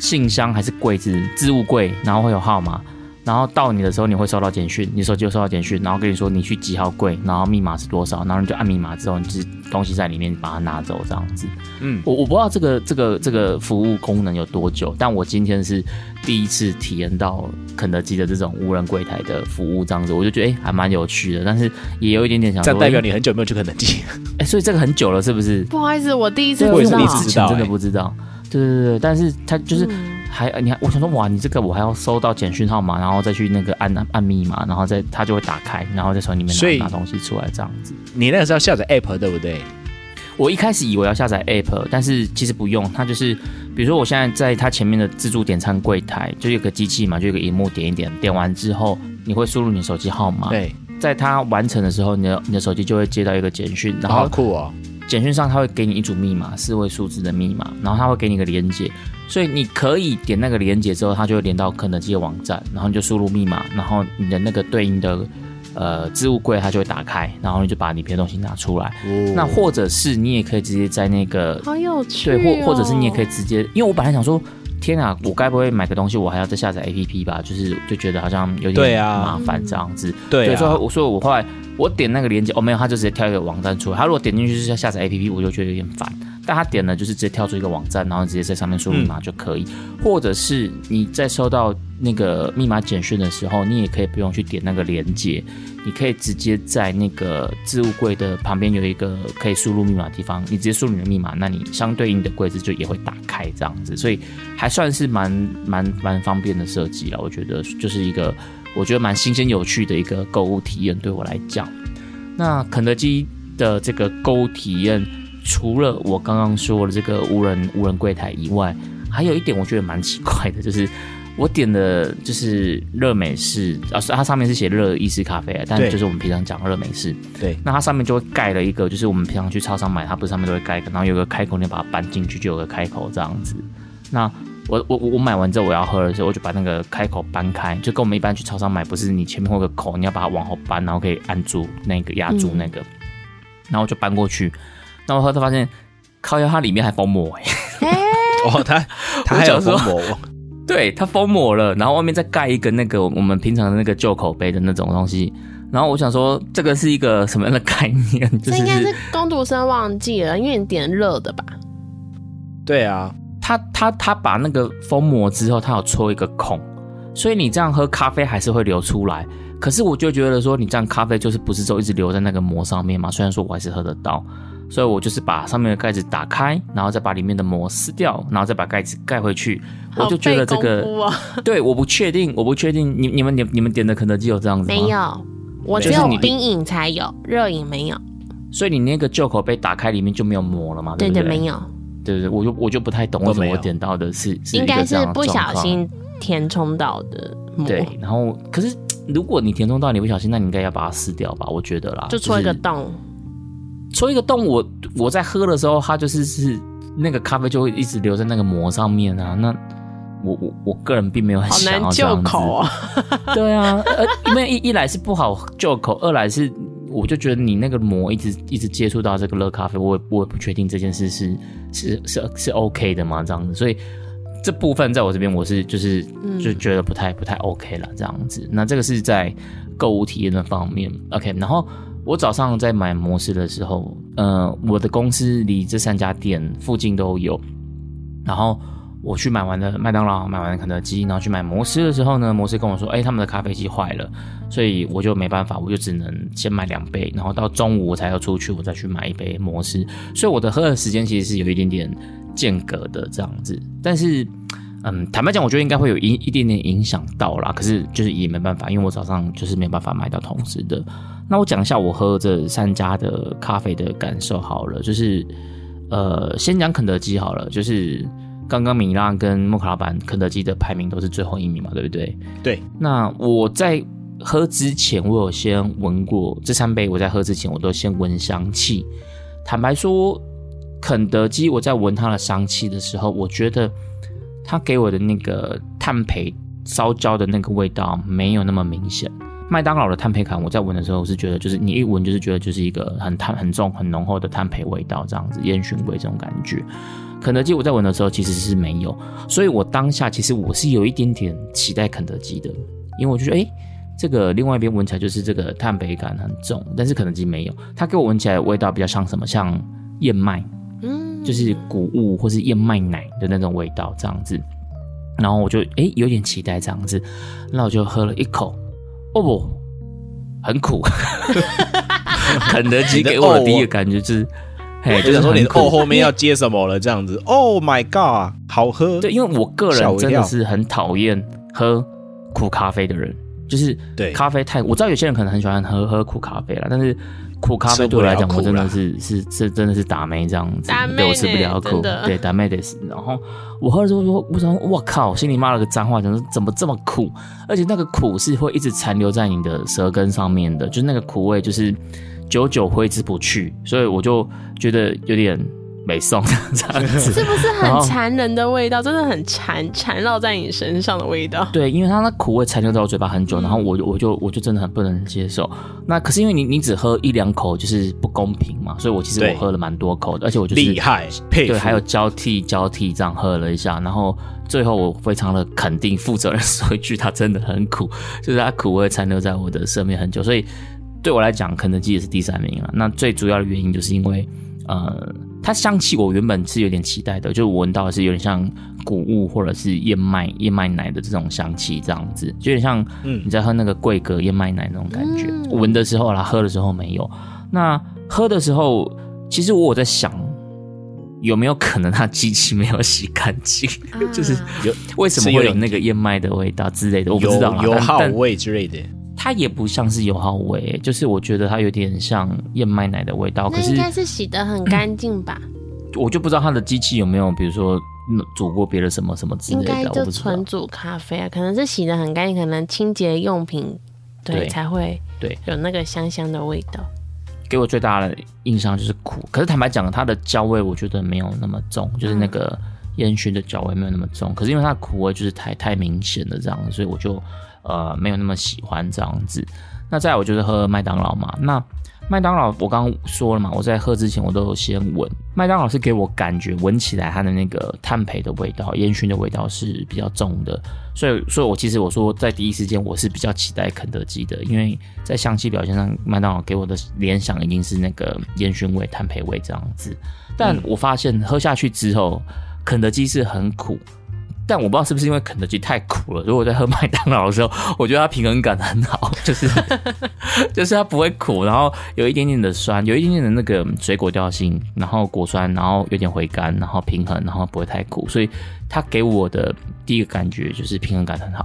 信箱还是柜子置物柜，然后会有号码。然后到你的时候，你会收到简讯，你手机会收到简讯，然后跟你说你去几号柜，然后密码是多少，然后你就按密码之后，你就东西在里面把它拿走这样子。嗯，我我不知道这个这个这个服务功能有多久，但我今天是第一次体验到肯德基的这种无人柜台的服务这样子，我就觉得哎还蛮有趣的，但是也有一点点想，这代表你很久没有去肯德基，哎，所以这个很久了是不是？不好意思，我第一次知道，之前真的不知道。对对对，但是他就是还你还我想说哇，你这个我还要收到简讯号码，然后再去那个按按密码，然后再它就会打开，然后再从里面拿拿东西出来这样子。你那个是要下载 app 对不对？我一开始以为要下载 app，但是其实不用，它就是比如说我现在在它前面的自助点餐柜台，就有个机器嘛，就有个荧幕点一点，点完之后你会输入你手机号码，对，在它完成的时候，你的你的手机就会接到一个简讯，然后酷哦。简讯上他会给你一组密码，四位数字的密码，然后他会给你个连接，所以你可以点那个连接之后，它就会连到肯德基的网站，然后你就输入密码，然后你的那个对应的呃置物柜它就会打开，然后你就把里边东西拿出来。那或者是你也可以直接在那个好有趣，对，或或者是你也可以直接，因为我本来想说。天啊，我该不会买个东西，我还要再下载 A P P 吧？就是就觉得好像有点麻烦这样子。对，所以我说我后来我点那个链接，哦没有，他就直接跳一个网站出来。他如果点进去是要下载 A P P，我就觉得有点烦。但他点了就是直接跳出一个网站，然后直接在上面输入密码就可以。或者是你在收到那个密码简讯的时候，你也可以不用去点那个连接，你可以直接在那个置物柜的旁边有一个可以输入密码的地方，你直接输入你的密码，那你相对应的柜子就也会打开这样子。所以还算是蛮蛮蛮方便的设计了。我觉得就是一个我觉得蛮新鲜有趣的一个购物体验，对我来讲。那肯德基的这个购物体验。除了我刚刚说的这个无人无人柜台以外，还有一点我觉得蛮奇怪的，就是我点的就是热美式啊，它上面是写热意式咖啡啊，但就是我们平常讲热美式。对，那它上面就会盖了一个，就是我们平常去超商买，它不是上面都会盖一个，然后有个开口，你把它搬进去就有个开口这样子。那我我我买完之后我要喝的时候，我就把那个开口搬开，就跟我们一般去超商买，不是你前面会有个口，你要把它往后搬，然后可以按住那个压住那个，然后就搬过去。那我后来发现，靠，它里面还封膜 哎！哦，它它还有封膜，对，它封膜了，然后外面再盖一个那个我们平常的那个旧口杯的那种东西。然后我想说，这个是一个什么样的 概念？这应该是工读生忘记了，因为你点热的吧？对啊，他他他把那个封膜之后，他有戳一个孔，所以你这样喝咖啡还是会流出来。可是我就觉得说，你这样咖啡就是不是就一直留在那个膜上面嘛？虽然说我还是喝得到。所以我就是把上面的盖子打开，然后再把里面的膜撕掉，然后再把盖子盖回去。我就觉得这个，对，我不确定，我不确定。你你们你你们点的肯德基有这样子吗？没有，我只有冰饮才有，热饮没有。所以你那个旧口杯打开里面就没有膜了吗？对对，没有。对对对，我就我就不太懂为什么我点到的是应该是不小心填充到的。对，然后可是如果你填充到你不小心，那你应该要把它撕掉吧？我觉得啦，就戳一个洞。戳一个洞，我我在喝的时候，它就是是那个咖啡就会一直留在那个膜上面啊。那我我我个人并没有很想要这样子。对啊，呃，因为一一来是不好救口，二来是我就觉得你那个膜一直一直接触到这个热咖啡，我也我也不确定这件事是是是是 OK 的吗？这样子，所以这部分在我这边我是就是就觉得不太不太 OK 了这样子。那这个是在购物体验的方面 OK，然后。我早上在买模式的时候，呃，我的公司离这三家店附近都有。然后我去买完了麦当劳，买完了肯德基，然后去买摩斯的时候呢，摩斯跟我说：“哎，他们的咖啡机坏了。”所以我就没办法，我就只能先买两杯，然后到中午我才要出去，我再去买一杯摩斯。所以我的喝的时间其实是有一点点间隔的这样子。但是，嗯，坦白讲，我觉得应该会有一一点点影响到啦。可是就是也没办法，因为我早上就是没办法买到同时的。那我讲一下我喝这三家的咖啡的感受好了，就是，呃，先讲肯德基好了，就是刚刚米拉跟莫卡老板肯德基的排名都是最后一名嘛，对不对？对。那我在喝之前，我有先闻过这三杯，我在喝之前我都先闻香气。坦白说，肯德基我在闻它的香气的时候，我觉得它给我的那个碳焙烧焦的那个味道没有那么明显。麦当劳的碳焙感，我在闻的时候，我是觉得就是你一闻就是觉得就是一个很碳很重很浓厚的碳焙味道，这样子烟熏味这种感觉。肯德基我在闻的时候其实是没有，所以我当下其实我是有一点点期待肯德基的，因为我就觉得，哎，这个另外一边闻起来就是这个碳培感很重，但是肯德基没有，它给我闻起来味道比较像什么，像燕麦，嗯，就是谷物或是燕麦奶的那种味道这样子。然后我就哎有点期待这样子，那我就喝了一口，哦不，很苦。肯德基给我的第一个感觉就是，嘿，就想说你哦后面要接什么了这样子。Oh my god，好喝。对，因为我个人真的是很讨厌喝苦咖啡的人，就是对咖啡太，我知道有些人可能很喜欢喝喝苦咖啡啦，但是。苦咖啡对我来讲，我真的是是是真的是打妹这样子，对我吃不了苦，对打妹的是。然后我喝的时候说，我想我靠，心里骂了个脏话，讲怎么这么苦，而且那个苦是会一直残留在你的舌根上面的，就是那个苦味就是久久挥之不去，所以我就觉得有点。没 送这样子，是不是很残忍的味道？真的很缠缠绕在你身上的味道。对，因为它那苦味残留在我嘴巴很久，然后我我就我就真的很不能接受。那可是因为你你只喝一两口就是不公平嘛，所以我其实我喝了蛮多口的，而且我就是厉害，对，还有交替交替这样喝了一下，然后最后我非常的肯定、负责任说一句，它真的很苦，就是它苦味残留在我的舌面很久，所以对我来讲，肯德基也是第三名了。那最主要的原因就是因为。呃，它香气我原本是有点期待的，就闻到的是有点像谷物或者是燕麦燕麦奶的这种香气，这样子，就有点像你在喝那个桂格燕麦奶那种感觉。闻的时候啦，喝的时候没有。那喝的时候，其实我有在想，有没有可能它机器没有洗干净，就是有为什么会有那个燕麦的味道之类的，我不知道油耗味之类的。它也不像是油耗味，就是我觉得它有点像燕麦奶的味道。可是应该是洗的很干净吧？我就不知道它的机器有没有，比如说煮过别的什么什么之类的。应该就纯煮咖啡啊，可能是洗的很干净，可能清洁用品对才会对有那个香香的味道。给我最大的印象就是苦，可是坦白讲，它的焦味我觉得没有那么重，就是那个烟熏的焦味没有那么重。可是因为它的苦味就是太太明显了这样，所以我就。呃，没有那么喜欢这样子。那再我就是喝麦当劳嘛。那麦当劳我刚刚说了嘛，我在喝之前我都先闻。麦当劳是给我感觉闻起来它的那个碳培的味道、烟熏的味道是比较重的。所以，所以我其实我说在第一时间我是比较期待肯德基的，因为在香气表现上，麦当劳给我的联想一定是那个烟熏味、碳培味这样子。但我发现喝下去之后，肯德基是很苦。但我不知道是不是因为肯德基太苦了，如果在喝麦当劳的时候，我觉得它平衡感很好，就是 就是它不会苦，然后有一点点的酸，有一点点的那个水果调性，然后果酸，然后有点回甘，然后平衡，然后不会太苦，所以它给我的第一个感觉就是平衡感很好。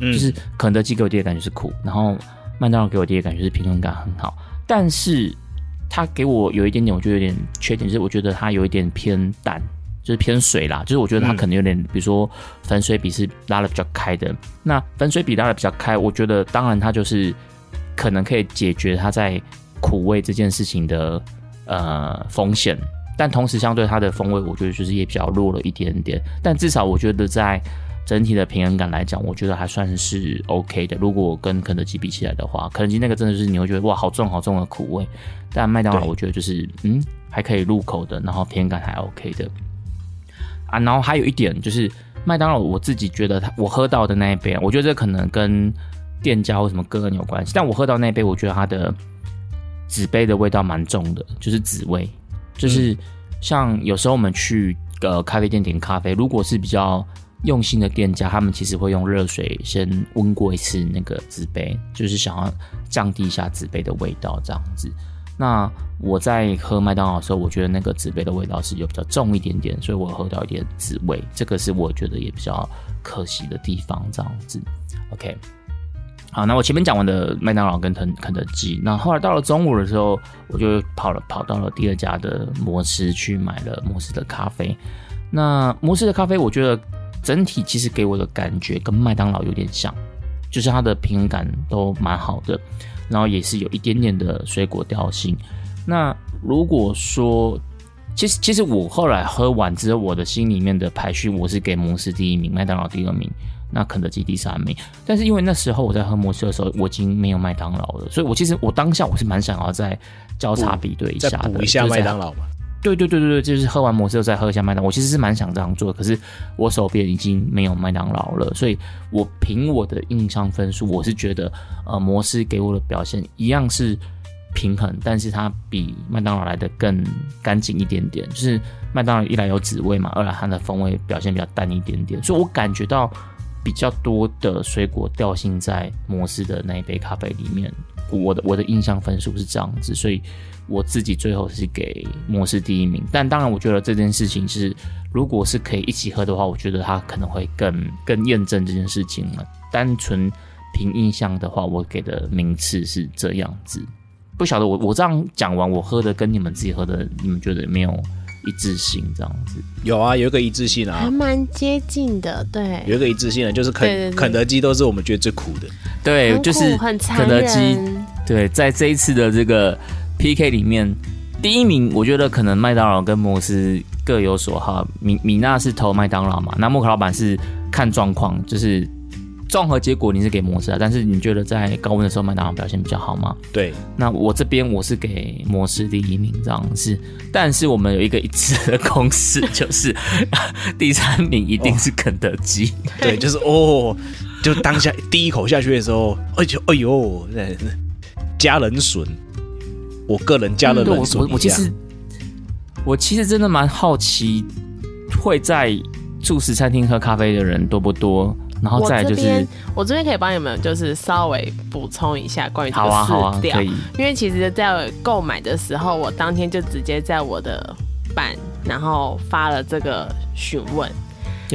嗯，就是肯德基给我第一个感觉是苦，然后麦当劳给我第一个感觉是平衡感很好，但是它给我有一点点，我觉得有点缺点，就是我觉得它有一点偏淡。就是偏水啦，就是我觉得它可能有点，比如说粉水比是拉的比较开的。那粉水比拉的比较开，我觉得当然它就是可能可以解决它在苦味这件事情的呃风险，但同时相对它的风味，我觉得就是也比较弱了一点点。但至少我觉得在整体的平衡感来讲，我觉得还算是 OK 的。如果我跟肯德基比起来的话，肯德基那个真的是你会觉得哇好重好重的苦味，但麦当劳我觉得就是嗯还可以入口的，然后平衡感还 OK 的。啊，然后还有一点就是麦当劳，我自己觉得它我喝到的那一杯，我觉得这可能跟店家或什么个人有关系。但我喝到那杯，我觉得它的纸杯的味道蛮重的，就是纸味，就是像有时候我们去呃咖啡店点咖啡，如果是比较用心的店家，他们其实会用热水先温过一次那个纸杯，就是想要降低一下纸杯的味道这样子。那我在喝麦当劳的时候，我觉得那个纸杯的味道是有比较重一点点，所以我喝到一点纸味，这个是我觉得也比较可惜的地方。这样子，OK，好，那我前面讲完的麦当劳跟肯肯德基，那后来到了中午的时候，我就跑了跑到了第二家的摩斯去买了摩斯的咖啡。那摩斯的咖啡，我觉得整体其实给我的感觉跟麦当劳有点像，就是它的平衡感都蛮好的。然后也是有一点点的水果调性。那如果说，其实其实我后来喝完之后，我的心里面的排序我是给摩斯第一名，麦当劳第二名，那肯德基第三名。但是因为那时候我在喝摩斯的时候，我已经没有麦当劳了，所以我其实我当下我是蛮想要再交叉比对一下的，补一下麦当劳嘛。对对对对对，就是喝完摩斯后再喝一下麦当。我其实是蛮想这样做，可是我手边已经没有麦当劳了，所以我凭我的印象分数，我是觉得呃摩斯给我的表现一样是平衡，但是它比麦当劳来的更干净一点点。就是麦当劳一来有滋味嘛，二来它的风味表现比较淡一点点，所以我感觉到比较多的水果调性在摩斯的那一杯咖啡里面。我的我的印象分数是这样子，所以。我自己最后是给模式第一名，但当然，我觉得这件事情是，如果是可以一起喝的话，我觉得它可能会更更验证这件事情了。单纯凭印象的话，我给的名次是这样子。不晓得我我这样讲完，我喝的跟你们自己喝的，你们觉得有没有一致性这样子？有啊，有一个一致性啊，还蛮接近的。对，有一个一致性的，就是肯肯德基都是我们觉得最苦的。对，就是肯德基。对，在这一次的这个。P.K. 里面第一名，我觉得可能麦当劳跟摩斯各有所好。米米娜是投麦当劳嘛？那莫克老板是看状况，就是综合结果你是给摩斯啊。但是你觉得在高温的时候麦当劳表现比较好吗？对。那我这边我是给摩斯第一名这样是，但是我们有一个一致的公式，就是 第三名一定是肯德基。对，就是哦，就当下第一口下去的时候，哎呦哎呦，加冷笋。我个人加了冷水。我我其实我其实真的蛮好奇，会在素食餐厅喝咖啡的人多不多？然后再就是，我这边可以帮你们就是稍微补充一下关于这个试调，因为其实，在购买的时候，我当天就直接在我的版，然后发了这个询问。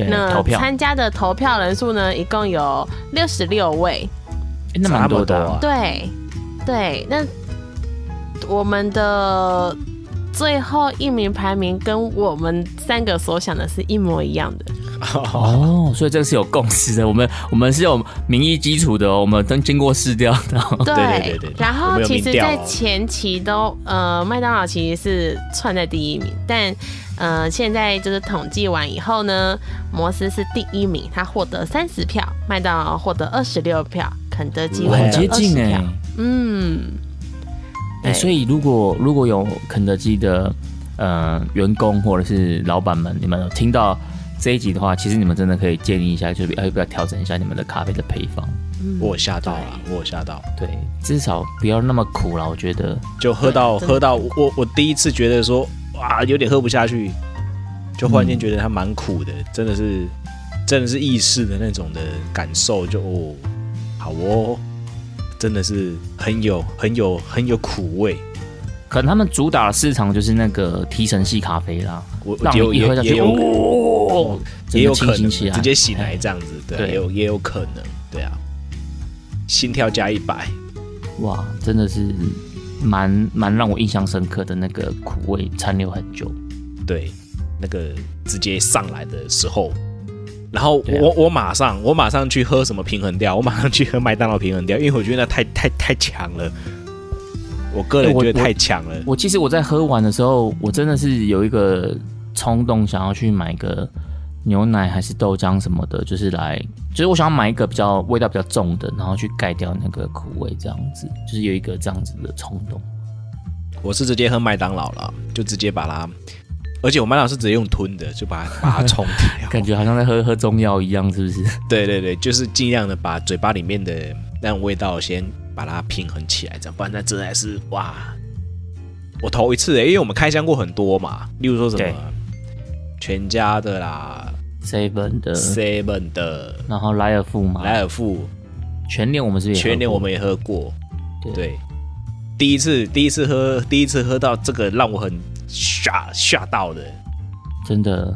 那参加的投票人数呢，一共有六十六位，那蛮多的。对对，那。我们的最后一名排名跟我们三个所想的是一模一样的。哦，所以这个是有共识的。我们 我们是有民意基础的，我们都经过试调的。对对 对。然后其实，在前期都呃，麦当劳其实是串在第一名，但呃，现在就是统计完以后呢，摩斯是第一名，他获得三十票，麦当劳获得二十六票，肯德基获得二十票。嗯。所以，如果如果有肯德基的呃员工或者是老板们，你们有听到这一集的话，其实你们真的可以建议一下，就是要不要调整一下你们的咖啡的配方。我吓到了，我吓到。对，至少不要那么苦了。我觉得，就喝到喝到我我第一次觉得说哇，有点喝不下去，就忽然间觉得它蛮苦的，真的是真的是意式的那种的感受，就哦，好哦。真的是很有很有很有苦味，可能他们主打的市场就是那个提神系咖啡啦。我有也也有哦，也有可能直接醒来这样子，对，也有也有可能，对啊，心跳加一百，哇，真的是蛮蛮让我印象深刻的那个苦味残留很久，对，那个直接上来的时候。然后我我马上我马上去喝什么平衡掉，我马上去喝麦当劳平衡掉，因为我觉得那太太太强了，我个人觉得太强了。我其实我在喝完的时候，我真的是有一个冲动，想要去买个牛奶还是豆浆什么的，就是来，就是我想要买一个比较味道比较重的，然后去盖掉那个苦味，这样子，就是有一个这样子的冲动。我是直接喝麦当劳了，就直接把它。而且我麦当劳是直接用吞的，就把它把它冲掉，感觉好像在喝喝中药一样，是不是？对对对，就是尽量的把嘴巴里面的那种味道先把它平衡起来，这样不然那真的是哇！我头一次哎，因为我们开箱过很多嘛，例如说什么全家的啦，seven 的，seven 的，然后莱尔富嘛，莱尔富，全年我们是全年我们也喝过，对，第一次第一次喝第一次喝到这个让我很。吓吓到的，真的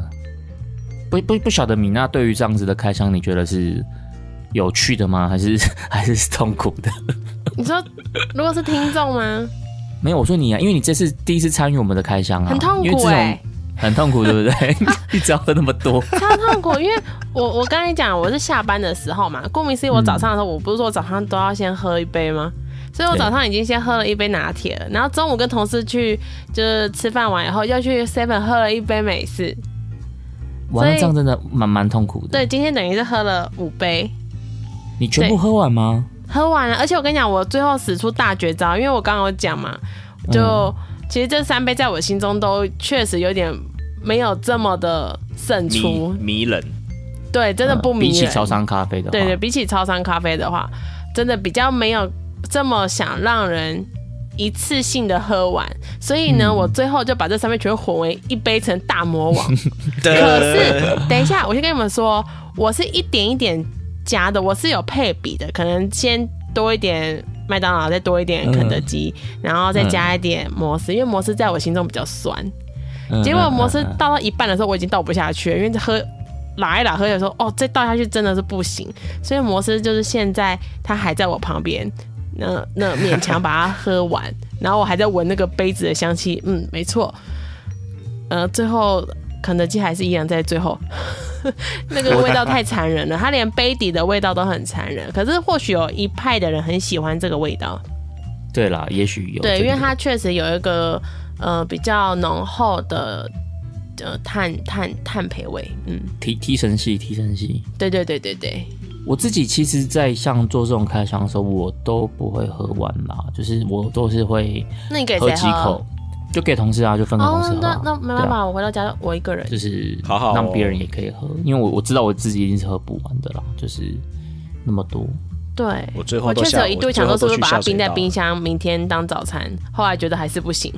不不不晓得米娜对于这样子的开箱，你觉得是有趣的吗？还是 还是痛苦的？你说如果是听众吗？没有，我说你啊，因为你这是第一次参与我们的开箱啊，很痛苦哎，很痛苦，对不对？一直要喝那么多，超痛苦。因为我我刚才讲，我是下班的时候嘛，顾名思义，我早上的时候，我不是说早上都要先喝一杯吗？所以我早上已经先喝了一杯拿铁了，然后中午跟同事去就是吃饭完以后，又去 Seven 喝了一杯美式。哇，这样真的蛮蛮痛苦的。对，今天等于是喝了五杯。你全部喝完吗？喝完了，而且我跟你讲，我最后使出大绝招，因为我刚刚有讲嘛，就其实这三杯在我心中都确实有点没有这么的胜出，迷人，对，真的不迷人。比起超商咖啡的话，对对，比起超商咖啡的话，真的比较没有这么想让人一次性的喝完。所以呢，我最后就把这三杯全部混为一杯成大魔王。可是等一下，我先跟你们说，我是一点一点加的，我是有配比的，可能先多一点麦当劳，再多一点肯德基，然后再加一点摩斯，因为摩斯在我心中比较酸。嗯结果摩斯倒到一半的时候，我已经倒不下去了，因为喝拉一拉喝有时候，哦，再倒下去真的是不行。所以摩斯就是现在他还在我旁边，那那勉强把它喝完，然后我还在闻那个杯子的香气，嗯，没错。呃，最后肯德基还是一样在最后，那个味道太残忍了，它连杯底的味道都很残忍。可是或许有一派的人很喜欢这个味道，对啦，也许有对，因为它确实有一个呃比较浓厚的呃碳碳碳培味，嗯，提提神系提神系。对对对对对，我自己其实，在像做这种开箱的时候，我都不会喝完啦，就是我都是会那你给喝谁几口，就给同事啊，就分给同事哦，喝啊、那那没办法，我回到家我一个人。就是好好哦让别人也可以喝，因为我我知道我自己一定是喝不完的啦，就是那么多。对，我最后我都下确实有一度我最后都去想说是不是把它冰在冰箱，明天当早餐，后来觉得还是不行，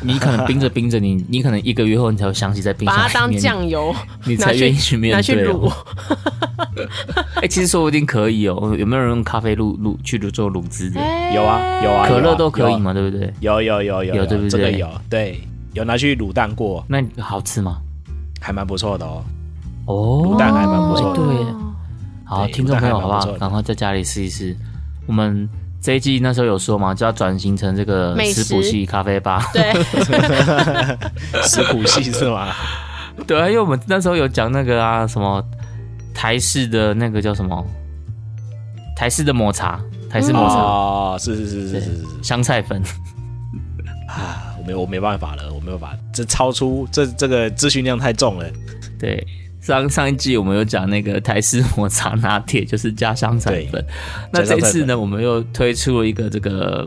你可能冰着冰着你，你可能一个月后你才会想起在冰箱把它当里面酱油你，才愿意去面拿去对卤哦。。哎、其实说不定可以哦。有没有人用咖啡卤卤去做卤汁的？哎有啊有啊，可乐都可以？嘛，对不对？有有有有有对不对这个有，对，有拿去卤蛋过，那好吃吗？还蛮不错的哦。哦，卤蛋还蛮不错的哎对，好，对听众朋友，好不好赶快在家里试一试。我们这一季那时候有说嘛，就要转型成这个食食谱系咖啡吧。对，食谱系是吗？对啊，因为我们那时候有讲那个啊，什么台式的那个叫什么台式的抹茶，台式抹茶、哦，是是是是是是香菜粉。啊，我没我没办法了，我没有办法，这超出这这个资讯量太重了。对，上上一季我们有讲那个台式抹茶拿铁，就是加香菜粉。那这次呢，我们又推出了一个这个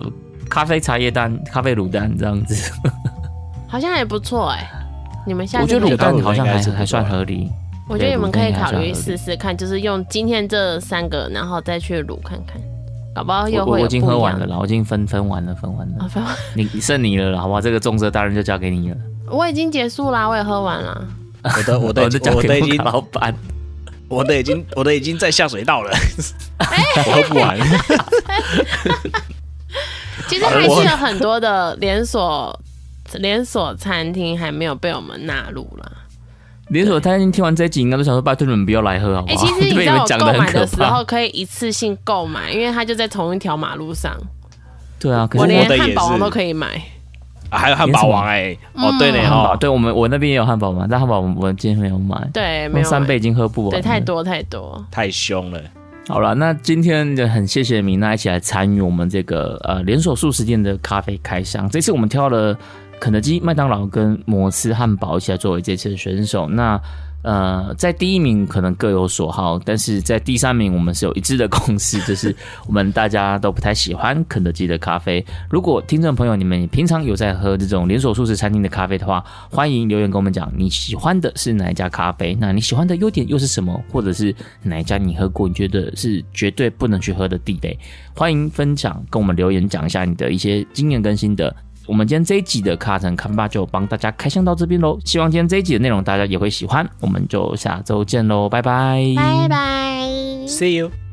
咖啡茶叶蛋、咖啡卤蛋这样子。好像也不错哎。你们下我觉得卤蛋好像还是还算合理。我觉得你们可以考虑试试看，就是用今天这三个，然后再去卤看看，搞不好又会我我已经喝完了啦，我已经分分完了，分完啊，了。分完你剩你了啦，好不好？这个重责大任就交给你了。我已经结束啦，我也喝完了。我的我的我的已经 老板。我的已经我的已经在下水道了，我喝不完。其实还是有很多的连锁连锁餐厅还没有被我们纳入了。连锁餐厅听完这一集，应该都想说：“拜托你们不要来喝，好不哎、好？”其实你被知道我购们讲的很可买的时候。可以一次性购买，因为它就在同一条马路上，对啊，可是我连汉堡王都可以买。啊还有汉堡王哎，哦对呢汉对我们我那边也有汉堡王，但汉堡我我今天没有买，对，没有三杯已经喝不完。对，太。多太多。太凶了。好了，那今天就很谢谢米娜一起来参与我们这个呃连锁素食店的咖啡开箱。这次我们挑了肯德基、麦当劳跟摩斯汉堡一起来作为这次的选手。那呃，在第一名可能各有所好，但是在第三名我们是有一致的共识，就是我们大家都不太喜欢肯德基的咖啡。如果听众朋友你们平常有在喝这种连锁素食餐厅的咖啡的话，欢迎留言跟我们讲你喜欢的是哪一家咖啡，那你喜欢的优点又是什么，或者是哪一家你喝过你觉得是绝对不能去喝的地雷，欢迎分享跟我们留言讲一下你的一些经验跟心得。我们今天这一集的卡城看吧就帮大家开箱到这边喽，希望今天这一集的内容大家也会喜欢，我们就下周见喽，拜拜，拜拜。See you。